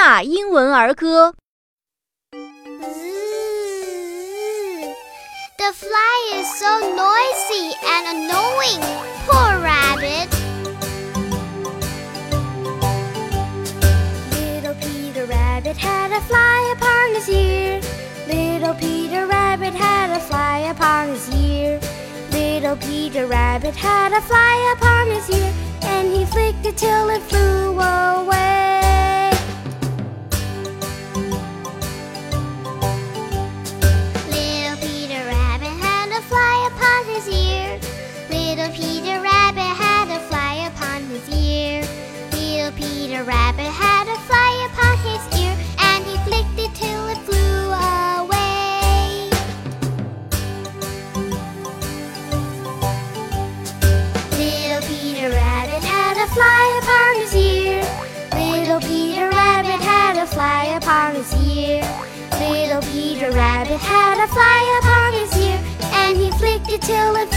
纳英文儿歌》。 The fly is so noisy and annoying. Poor rabbit. Little Peter Rabbit had a fly upon his ear. Little Peter Rabbit had a fly upon his ear. Little Peter Rabbit had a fly upon his ear, Fly upon his ear. Little Peter Rabbit had a fly upon his ear. Little Peter Rabbit had a fly upon his ear, and he flicked it till it.